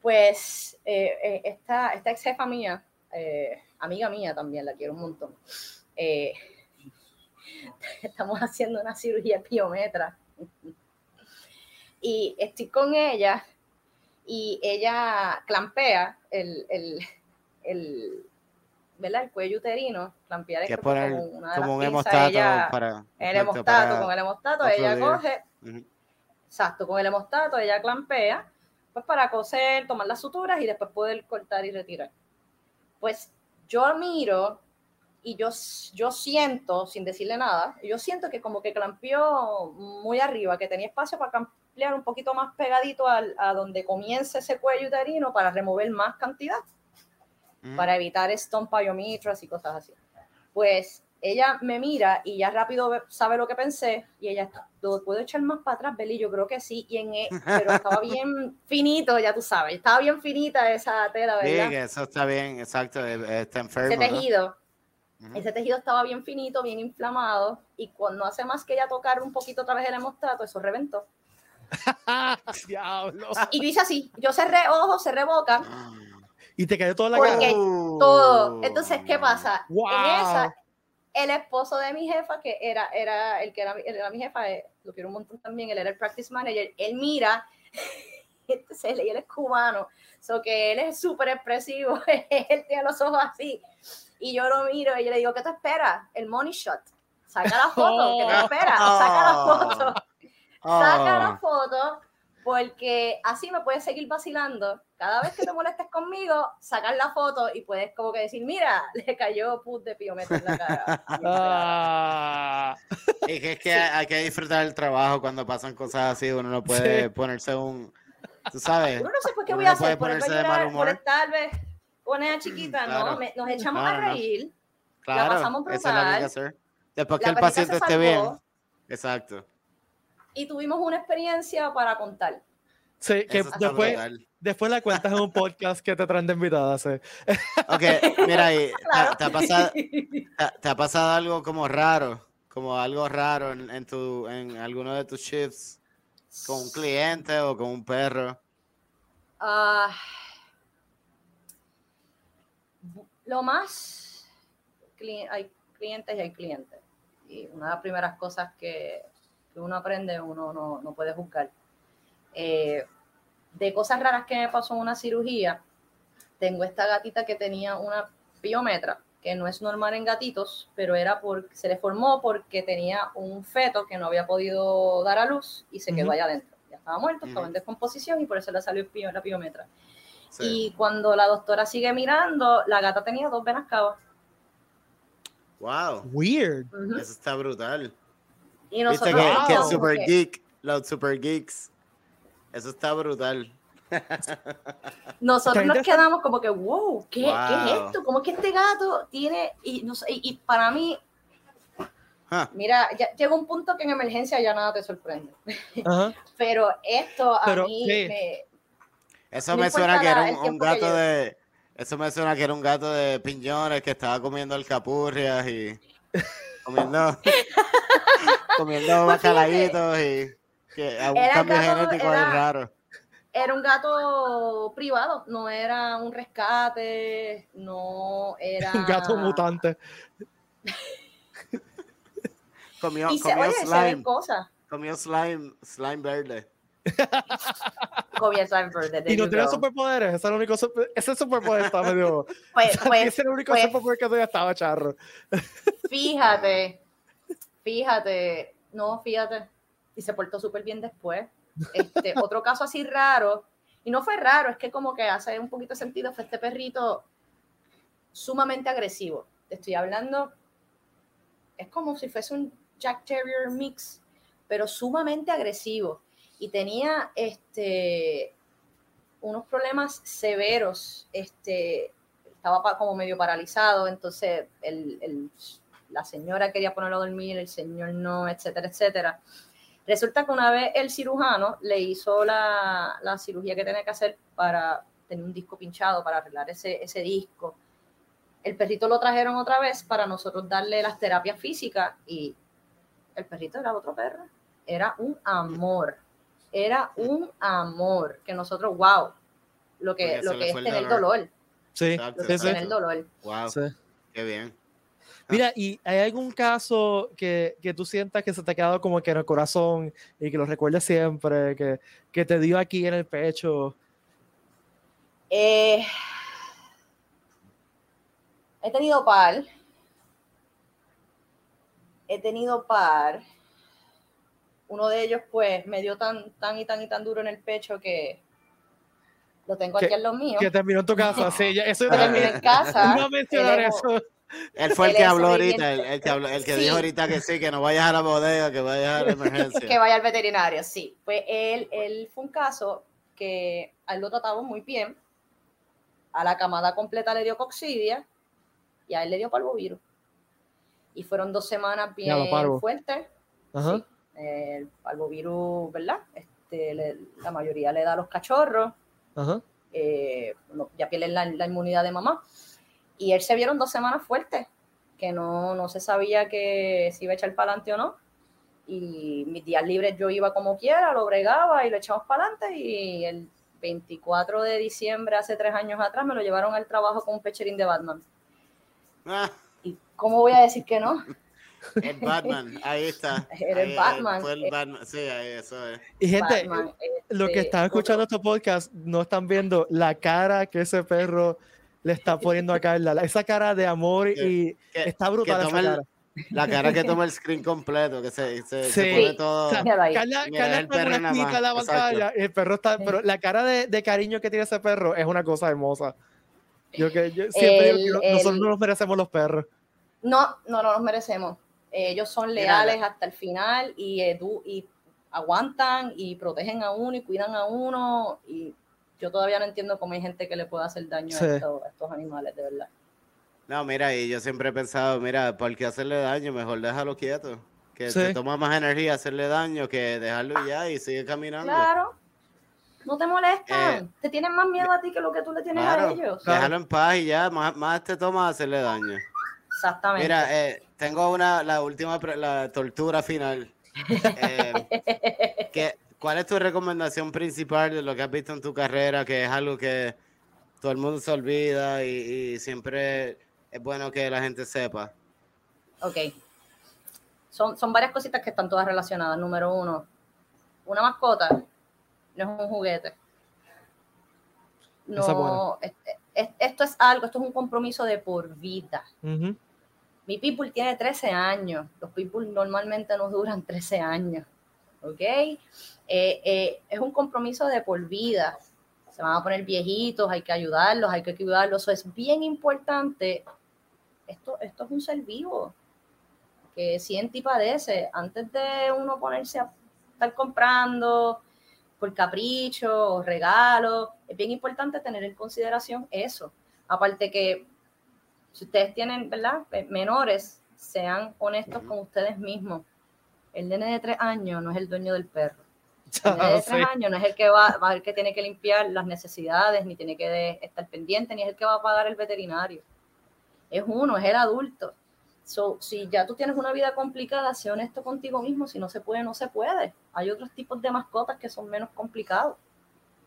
Pues eh, eh, esta, esta ex jefa mía, eh, amiga mía también, la quiero un montón. eh, estamos haciendo una cirugía piometra. Y estoy con ella y ella clampea el, el, el, ¿verdad? el cuello uterino, clampear es como poner una de las como un pinzas, hemostato ella- para. el hemostato, con el hemostato, ella día. coge Ujú. Exacto, con el hemostato ella clampea, pues para coser, tomar las suturas y después poder cortar y retirar. Pues yo miro y yo, yo siento, sin decirle nada, yo siento que como que clampeó muy arriba, que tenía espacio para ampliar un poquito más pegadito al- a donde comienza ese cuello uterino para remover más cantidad Ujú. para evitar stone pyometras y cosas así. Pues ella me mira y ya rápido sabe lo que pensé y ella, ¿lo puedo echar más para atrás, Beli? Yo creo que sí, y en, e- pero estaba bien finito, ya tú sabes, estaba bien finita esa tela, Sí, ¿verdad? que eso está bien, exacto. eh, Está enfermo. ese ¿no? Ujú. ese tejido estaba bien finito, bien inflamado y cuando hace más que ella tocar un poquito otra vez el hemostato, eso reventó. Diablo. Y yo hice así, yo cerré ojos, cerré boca, Y te cayó toda la Porque- cara. todo. Entonces, ¿qué pasa? Wow. En esa, el esposo de mi jefa, que era, era el que era, mi- era mi jefa, eh, lo quiero un montón también, él era el practice manager, él mira, entonces él, él es cubano, so que él es súper expresivo, él tiene los ojos así, y yo lo miro y yo le digo, ¿qué te esperas? El money shot. Saca la foto, ¿qué te esperas? Saca la foto saca la Oh. foto porque así me puedes seguir vacilando. Cada vez que te molestes conmigo, sacas la foto y puedes como que decir, mira, le cayó put de piometro en la cara. Ah. Y que es que hay que disfrutar el trabajo cuando pasan cosas así. Uno no puede Sí. ponerse un. Tú sabes. Uno no sé por qué voy a hacer, por, ponerse de mal llorar, por humor. estar vez con ella chiquita, Claro. no, me- nos echamos No, a no, no. reír, Claro, pasamos eso es lo que hay que brutal. hacer. Después que la el perrita paciente esté bien. Exacto. y tuvimos una experiencia para contar. Sí, que Eso está después, brutal. después la cuentas en un podcast que te traen de invitada. sí. Ok, mira, ¿te- Claro. ¿te, ha pasado, te, te ha pasado algo como raro? Como algo raro en, en, tu, en alguno de tus shifts? ¿Con un cliente o con un perro? Ah, lo más, hay clientes y hay clientes. Y una de las primeras cosas que, que uno aprende, uno no, no puede juzgar. Eh, de cosas raras que me pasó en una cirugía, tengo esta gatita que tenía una piometra, que no es normal en gatitos, pero era porque se le formó porque tenía un feto que no había podido dar a luz y se quedó Ujú. allá adentro. Ya estaba muerto, estaba en descomposición y por eso le salió el pio- la piometra. Sí. Y cuando la doctora sigue mirando, la gata tenía dos venas cavas. Wow, Weird. Eso está brutal. Y Viste nosotros que, Super Geek, los Super Geeks, eso está brutal. Nosotros nos quedamos como que, wow, ¿qué, ¿qué es esto? ¿Cómo es que este gato tiene? Y, no sé, y, y para mí, Ja. mira, ya llega un punto que en emergencia ya nada te sorprende. Pero esto a Pero, mí sí. me, Eso me suena que era un, gato de. Eso me suena que era un gato de piñones que estaba comiendo alcapurrias y comiendo, comiendo Pues bacalaitos y que a un Era cambio gato- genético era- es raro. Era un gato privado, no era un rescate, no era... Un gato mutante. Comió, Y se, comió oye, slime, cosas. comió slime, slime verde. Y no tiene superpoderes. Ese, es el único super- ese superpoder está medio. Pues, pues, ese es el único pues, superpoder que todavía estaba charro. Fíjate, fíjate, no, fíjate, y se portó súper bien después. Este, otro caso así raro, y no fue raro, es que como que hace un poquito sentido, fue este perrito sumamente agresivo. Te estoy hablando, es como si fuese un Jack Terrier mix, pero sumamente agresivo. Y tenía este, unos problemas severos, este, estaba como medio paralizado, entonces el- la señora quería ponerlo a dormir, el señor no, etcétera, etcétera. Resulta que una vez el cirujano le hizo la, la cirugía que tenía que hacer para tener un disco pinchado, para arreglar ese, ese disco. El perrito lo trajeron otra vez para nosotros darle las terapias físicas y el perrito era otro perro. Era un amor. Era un amor que nosotros, wow, lo que, lo que es tener dolor. dolor. Sí, Exacto, Lo que es tener dolor. Wow, sí. qué bien. Mira, ¿y hay algún caso que, que tú sientas que se te ha quedado como que en el corazón y que lo recuerdes siempre, que, que te dio aquí en el pecho? Eh, he tenido par. He tenido par. Uno de ellos, pues, me dio tan, tan y tan y tan duro en el pecho que lo tengo aquí en los míos. Que terminó en tu casa, sí, eso Lo terminé decir. en casa. A mencionar eso. Él fue el que habló ahorita, el, el que, habló, el que Sí. dijo ahorita que sí, que no vayas a la bodega, que vayas a la emergencia. que vaya al veterinario, sí. Pues él, él fue un caso que a él lo tratamos muy bien. A la camada completa le dio coxidia y a él le dio parvovirus. Y fueron dos semanas bien fuertes. Ajá. Sí. El parvovirus, ¿verdad? Este, le- la mayoría le da a los cachorros, Ajá. eh, no- ya pierden la, la inmunidad de mamá. Y él se vieron dos semanas fuertes, que no, no se sabía que si iba a echar para adelante o no. Y mis días libres yo iba como quiera, lo bregaba y lo echamos para adelante. Y el 24 de diciembre, hace tres años atrás, me lo llevaron al trabajo con un pecherín de Batman. Ah, ¿Y cómo voy a decir que no? el Batman, ahí está. Era el eh, Batman. Fue el Batman, sí, ahí, eso es. Y gente, Batman, lo que este, están escuchando otro- este podcast no están viendo la cara que ese perro le está poniendo a Carla. la- Esa cara de amor y Que- está brutal esa toma el- cara. La cara que toma el screen completo, que se, se, se Sí. pone todo. O sea. Carla, Mira, Carla el está en perro la pantalla y el perro está, Sí. pero la cara de, de cariño que tiene ese perro es una cosa hermosa. Yo que yo siempre El- digo que no- nosotros el- no nos merecemos los perros. No, no, no nos merecemos. Ellos son Mira, leales la- hasta el final y, edu- y aguantan y protegen a uno y cuidan a uno. Y yo todavía no entiendo cómo hay gente que le puede hacer daño Sí. a, estos, a estos animales, de verdad. No, mira, y yo siempre he pensado, mira, ¿por qué hacerle daño? Mejor déjalo quieto. Que Sí. te toma más energía hacerle daño que dejarlo ya y sigue caminando. Claro. No te molestan. Eh, te tienen más miedo a ti que lo que tú le tienes Claro, a ellos. Claro. déjalo en paz y ya, más, más te toma hacerle daño. Exactamente. Mira, eh, tengo una, la última, pre- la tortura final. Eh, ¿qué- ¿Cuál es tu recomendación principal de lo que has visto en tu carrera? Que es algo que todo el mundo se olvida y, y siempre es bueno que la gente sepa. Ok. Son, son varias cositas que están todas relacionadas. Número uno, una mascota no es un juguete. No, es- es- esto es algo, esto es un compromiso de por vida. Mi pitbull tiene 13 años. Los pitbull normalmente no duran 13 años. ¿Ok? Eh, eh, es un compromiso de por vida. Se van a poner viejitos, hay que ayudarlos, hay que cuidarlos. Eso es bien importante. Esto, esto es un ser vivo que siente y padece. Antes de uno ponerse a estar comprando por capricho o regalo, es bien importante tener en consideración eso. Aparte que si ustedes tienen, ¿verdad? Menores, sean honestos con ustedes mismos. El nene de tres años no es el dueño del perro. El nene de Ah, tres años no es el que va, va el que tiene que limpiar las necesidades, ni tiene que de- estar pendiente, ni es el que va a pagar el veterinario. Es uno, es el adulto. So, si ya tú tienes una vida complicada, sé honesto contigo mismo. Si no se puede, no se puede. Hay otros tipos de mascotas que son menos complicados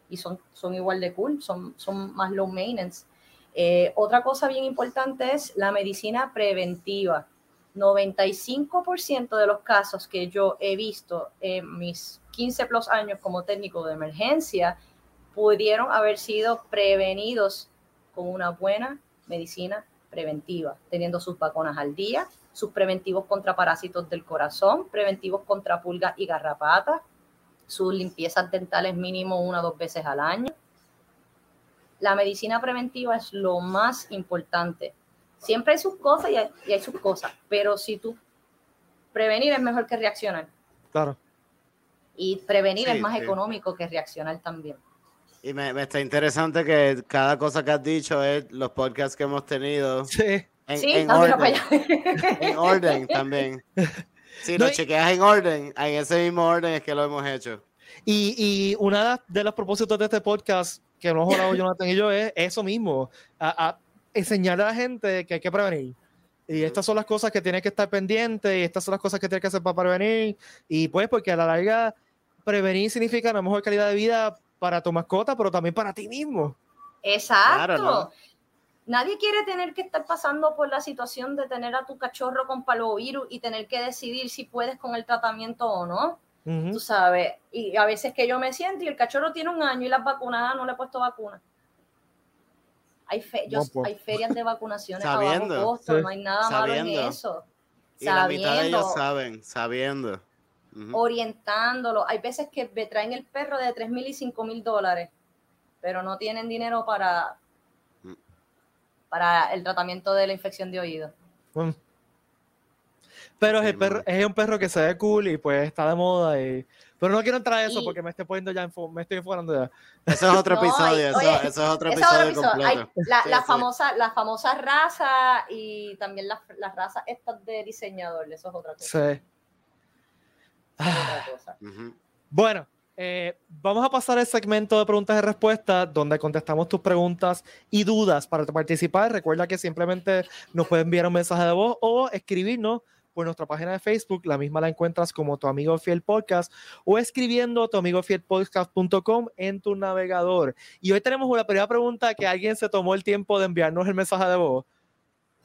y son, son igual de cool, son, son más low maintenance. Eh, otra cosa bien importante es la medicina preventiva. 95% de los casos que yo he visto en mis 15 plus años como técnico de emergencia pudieron haber sido prevenidos con una buena medicina preventiva, teniendo sus vacunas al día, sus preventivos contra parásitos del corazón, preventivos contra pulgas y garrapatas, sus limpiezas dentales mínimo una o dos veces al año. La medicina preventiva es lo más importante. Siempre hay sus cosas y hay, y hay sus cosas, pero si tú prevenir es mejor que reaccionar. Claro. Y prevenir Sí, es más sí. económico que reaccionar también. Y me, me está interesante que cada cosa que has dicho es los podcasts que hemos tenido Sí. en, sí, en orden. para allá. En orden también. Si No, lo y- chequeas en orden, en ese mismo orden es que lo hemos hecho. Y, y una de los propósitos de este podcast que hemos hablado Jonathan y yo es eso mismo. A- a- enseñarle a la gente que hay que prevenir. Y estas son las cosas que tienes que estar pendiente, y estas son las cosas que tienes que hacer para prevenir. Y pues, porque a la larga, prevenir significa una mejor calidad de vida para tu mascota, pero también para ti mismo. Exacto. Nadie quiere tener que estar pasando por la situación de tener a tu cachorro con palovirus y tener que decidir si puedes con el tratamiento o no. Tú sabes, y a veces que yo me siento y el cachorro tiene un año y las vacunadas no le he puesto vacuna. Hay, hay ferias de vacunaciones sabiendo, a costo, no hay nada malo en eso. Y la mitad de ellos saben, sabiendo. Orientándolo. Hay veces que me traen el perro de 3 mil y 5 mil dólares, pero no tienen dinero para, mm. para el tratamiento de la infección de oído. Pero es, el perro, es un perro que se ve cool y pues está de moda. Y... Pero no quiero entrar a eso porque me estoy poniendo ya, me estoy enfocando ya. Eso es otro episodio, eso, es otro episodio, completo. la, famosa, la famosa raza y también las la razas estas de diseñador, eso es otra cosa. Sí. Bueno, eh, vamos a pasar al segmento de preguntas y respuestas donde contestamos tus preguntas y dudas para participar. Recuerda que simplemente nos puedes enviar un mensaje de voz o escribirnos por nuestra página de Facebook, la misma la encuentras como tu amigo fiel podcast o escribiendo tu amigo fiel podcast.com en tu navegador. Y hoy tenemos una primera pregunta que alguien se tomó el tiempo de enviarnos el mensaje de voz.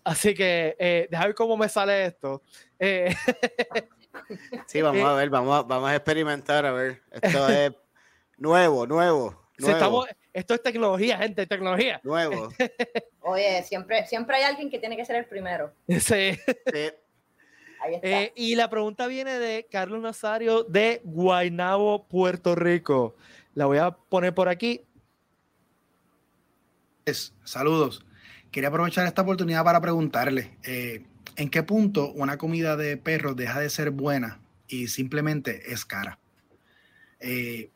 Así que eh, deja ver cómo me sale esto. Eh, sí, vamos a ver, vamos a, vamos a experimentar, a ver. Esto es nuevo, nuevo. nuevo. esto es tecnología, gente, tecnología. Nuevo. Oye, siempre, siempre hay alguien que tiene que ser el primero. Sí. sí. Eh, y la pregunta viene de Carlos Nazario de Guaynabo, Puerto Rico. La voy a poner por aquí. saludos. Quería aprovechar esta oportunidad para preguntarle, eh, ¿en qué punto una comida de perro deja de ser buena y simplemente es cara? Eh,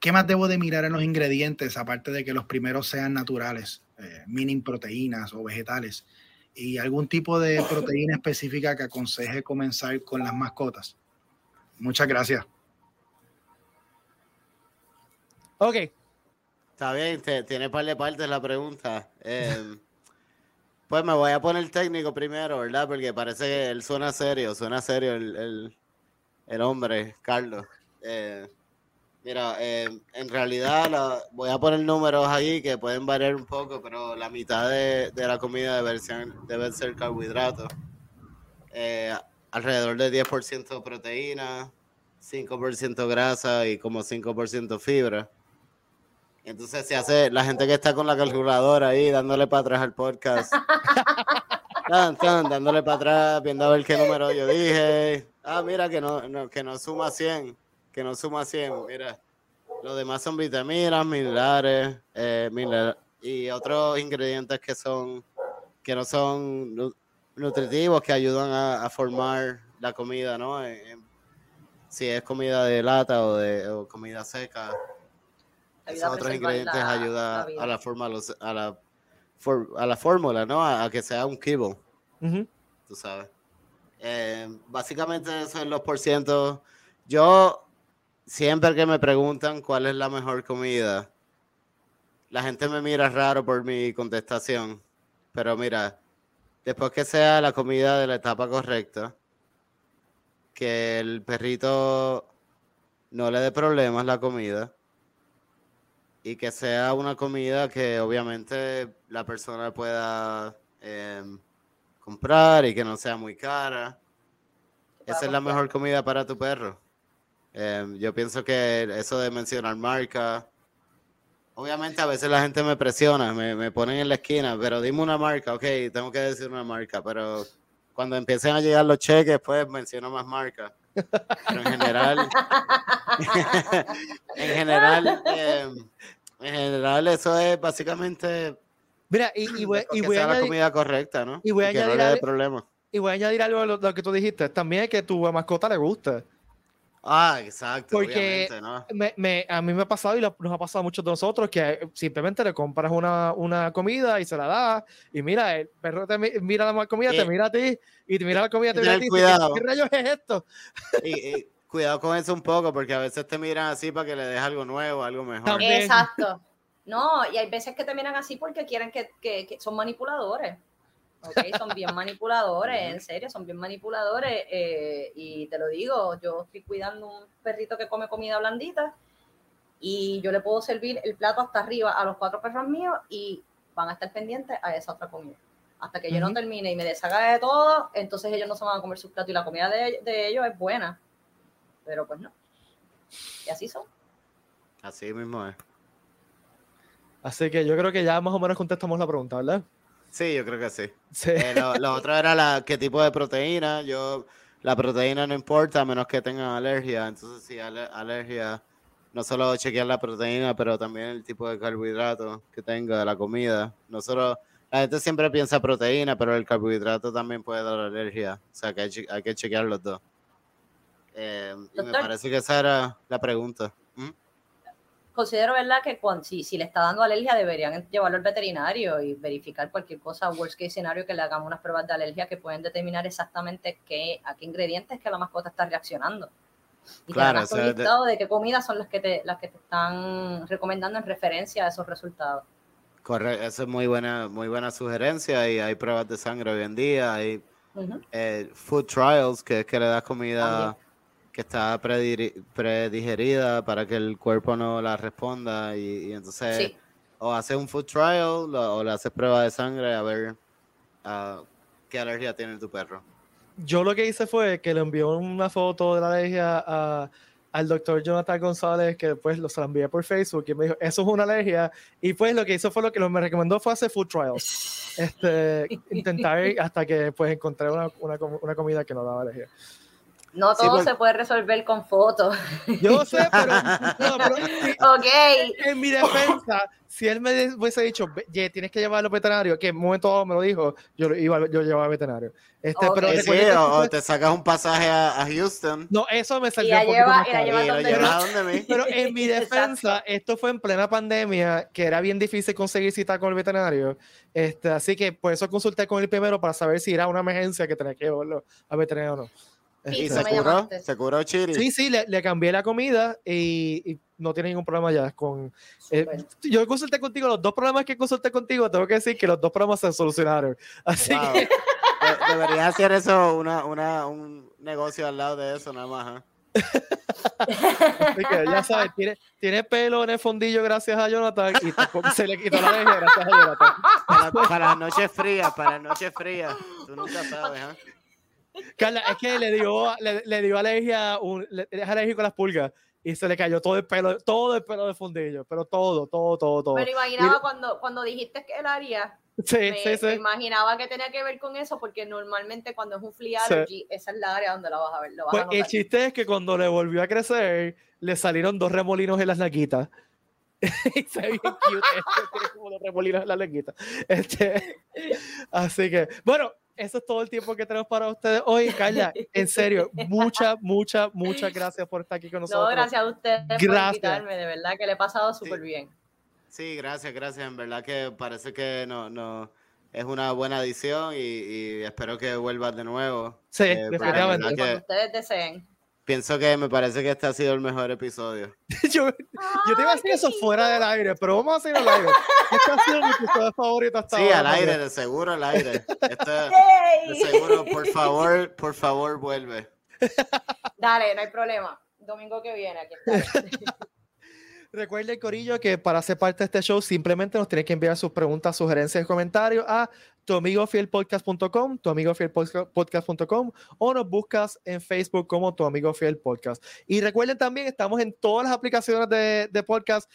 ¿Qué más debo de mirar en los ingredientes, aparte de que los primeros sean naturales, minin proteínas o vegetales? Y algún tipo de proteína específica que aconseje comenzar con las mascotas. Muchas gracias. Ok. Está bien, tiene par de partes la pregunta. Em, pues me voy a poner técnico primero, ¿verdad? Porque parece que él suena serio, suena serio el, el, hombre, Carlos. Eh, Mira, eh, en realidad voy a poner números ahí que pueden variar un poco, pero la mitad de, la comida debe ser, debe ser carbohidratos. Eh, alrededor de 10% proteína, 5% grasa y como 5% fibra. Entonces se hace la gente que está con la calculadora ahí dándole para atrás al podcast. dándole para atrás, viendo a ver qué número yo dije. Ah, mira que no, que no suma 100 que no suma 100, mira. Los demás son vitaminas, minerales, eh, y otros ingredientes que son que no son nutritivos, que ayudan a, formar la comida, ¿no? si es comida de lata o de comida seca. Esos otros ingredientes ayudan a la forma a la a la fórmula, ¿no? A, que sea un kibble. Tú sabes. Eh, básicamente eso es los por ciento. Yo siempre que me preguntan cuál es la mejor comida, la gente me mira raro por mi contestación. Pero mira, después que sea la comida de la etapa correcta, que el perrito no le dé problemas la comida y que sea una comida que obviamente la persona pueda em, comprar y que no sea muy cara. Esa es la mejor comida para tu perro. Em, yo pienso que eso de mencionar marca, obviamente a veces la gente me presiona, me, me ponen en la esquina, pero dime una marca, ok, tengo que decir una marca, pero cuando empiecen a llegar los cheques, pues menciono más marcas. Pero en general, en general, em, en general eso es básicamente Mira, y, voy, y voy a añadir, la comida correcta, ¿no? Y voy a añadir, algo, y voy a añadir algo a lo, que tú dijiste. También es que tu mascota le gusta. Ah, exacto. Porque me, a mí me ha pasado y nos ha pasado a muchos de nosotros que simplemente le compras una, una comida y se la das y mira, el perro te mira la comida, te mira a ti y te mira la comida, te mira a ti. Cuidado. ¿Qué rayos es esto? Y, cuidado con eso un poco porque a veces te miran así para que le des algo nuevo, algo mejor. Exacto. No, y hay veces que te miran así porque quieren que, que, que son manipuladores. ¿Ok? Son bien manipuladores, en serio, son bien manipuladores. eh, y te lo digo, yo estoy cuidando un perrito que come comida blandita y yo le puedo servir el plato hasta arriba a los cuatro perros míos y van a estar pendientes a esa otra comida. Hasta que yo no termine y me deshaga de todo, entonces ellos no se van a comer su plato y la comida de, de ellos es buena. Pero pues no. Y así son. Así mismo es. Así que yo creo que ya más o menos contestamos la pregunta, ¿verdad? Sí, yo creo que sí. Sí. Eh, lo, lo otro era la, qué tipo de proteína. Yo, la proteína no importa a menos que tengan alergia. Entonces, si ale- alergia, no solo chequear la proteína, pero también el tipo de carbohidrato que tenga la comida. No solo, la gente siempre piensa proteína, pero el carbohidrato también puede dar alergia. O sea, que hay, que chequear los dos. Eh, y me parece que esa era la pregunta. ¿Mm? Considero, ¿verdad?, que cuando, si, si le está dando alergia deberían llevarlo al veterinario y verificar cualquier cosa, worst case escenario, que le hagamos unas pruebas de alergia que pueden determinar exactamente qué, a qué ingredientes que la mascota está reaccionando. Y Claro, o sea, un de- listado de qué comidas son las que, te, las que te están recomendando en referencia a esos resultados. Correcto, esa es muy buena, muy buena sugerencia. Y hay pruebas de sangre hoy en día. Hay eh, food trials, que es que le das comida También. Que está predigerida para que el cuerpo no la responda y, y entonces Sí. o haces un food trial lo- o le haces prueba de sangre a ver qué alergia tiene tu perro. Yo lo que hice fue que le envió una foto de la alergia a- al doctor Jonathan González, que después lo se la envié por Facebook y me dijo, eso es una alergia. Y pues lo que hizo fue lo que lo me recomendó fue hacer food trials. Este, intentar hasta que pues encontré una, una, com- una comida que no daba alergia. No Sí, todo porque- se puede resolver con fotos. Yo sé, pero, no, pero sí, ok. en mi defensa, si él me hubiese dicho, "Ve, ye, tienes que llevarlo al veterinario, que en un momento dado me lo dijo, yo lo iba, yo llevaba al veterinario. Este, Ok. pero Eh, sí, o, o te sacas un pasaje a, a Houston no, eso me Y salió la un poquito lleva- más y la caro. y donde no. donde. Pero en mi defensa, esto fue en plena pandemia, que era bien difícil conseguir cita con el veterinario. Este, así que por eso consulté con él primero para saber si era una emergencia que tenía que llevarlo al veterinario o no. Y Este, se curó, se curó Chiri. sí, sí, le, le cambié la comida y, y no tiene ningún problema ya con... eh, yo consulté contigo, los dos problemas que consulté contigo, tengo que decir que los dos problemas se solucionaron. Así Wow. que De- deberías hacer eso, una, una, un negocio al lado de eso, nada más. ¿eh? Así que ya sabes, tiene, tiene pelo en el fondillo gracias a Jonathan y tampoco se le quitó la alergia gracias a Jonathan. Para, para las noches frías, para las noches frías. Tú nunca sabes, ¿eh? Carla, es que le dio, le, le dio alergia, un, le, es alérgico a las pulgas y se le cayó todo el pelo, todo el pelo de fondillo, pero todo, todo, todo, todo. Me lo imaginaba cuando, cuando dijiste que él haría. Sí, me, sí, me sí. imaginaba que tenía que ver con eso porque normalmente cuando es un flea Sí. allergy, esa es la área donde la vas a ver. Lo vas Pues a el chiste es que cuando le volvió a crecer, le salieron dos remolinos en las naquitas. y se ve bien cute. este, tiene como dos remolinos en las naquitas. Este, así que, bueno, eso es todo el tiempo que tenemos para ustedes hoy. Carla, en serio, muchas, muchas, muchas gracias por estar aquí con nosotros. No, gracias a ustedes por Gracias. invitarme, de verdad que le he pasado súper bien. Sí, gracias, gracias. En verdad que parece que no, no es una buena edición y, y espero que vuelvas de nuevo. Sí, Eh, definitivamente. Cuando ustedes deseen. Pienso que me parece que este ha sido el mejor episodio. yo, yo te iba a decir eso fuera del aire, pero vamos a hacerlo al aire. Este ha sido mi episodio favorito hasta Sí, ahora. al aire, también. de seguro al aire. Esto, de seguro, por favor, por favor, vuelve. Dale, no hay problema. Domingo que viene, aquí estaré. Recuerden, Corillo, que para ser parte de este show simplemente nos tienen que enviar sus preguntas, sugerencias y comentarios a tuamigofielpodcast.com, tuamigofielpodcast.com o nos buscas en Facebook como Tu Amigo Fiel Podcast. Y recuerden también, estamos en todas las aplicaciones de, de podcast.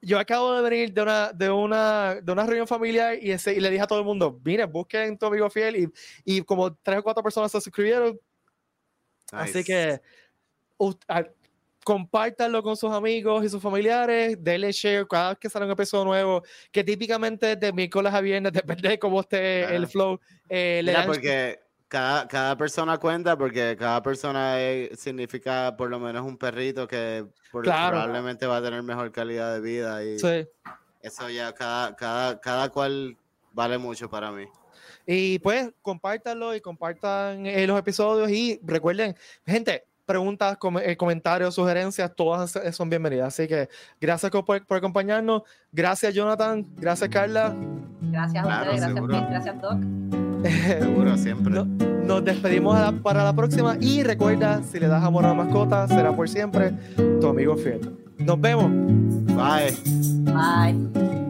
Yo acabo de venir de una, de una, de una reunión familiar y, ese- y le dije a todo el mundo, miren, busquen Tu Amigo Fiel y, y como tres o cuatro personas se suscribieron, Así que compártanlo con sus amigos y sus familiares, denle share cada vez que sale un episodio nuevo, que típicamente de miércoles a viernes, depende de cómo esté el flow. eh, Mira, porque cada, cada persona cuenta, porque cada persona es- significa por lo menos un perrito que por- Claro. probablemente va a tener mejor calidad de vida y Sí. eso ya cada, cada, cada cual vale mucho para mí. Y pues compártanlo y compartan eh, los episodios y recuerden, gente, preguntas, eh, comentarios, sugerencias, todas son bienvenidas. Así que gracias por, por acompañarnos. Gracias, Jonathan. Gracias, Carla. Gracias a ustedes. Gracias, gracias, Doc. Seguro, siempre. nos despedimos para la próxima y recuerda, si le das amor a la mascota, será por siempre tu amigo fiel. Nos vemos. Bye. Bye.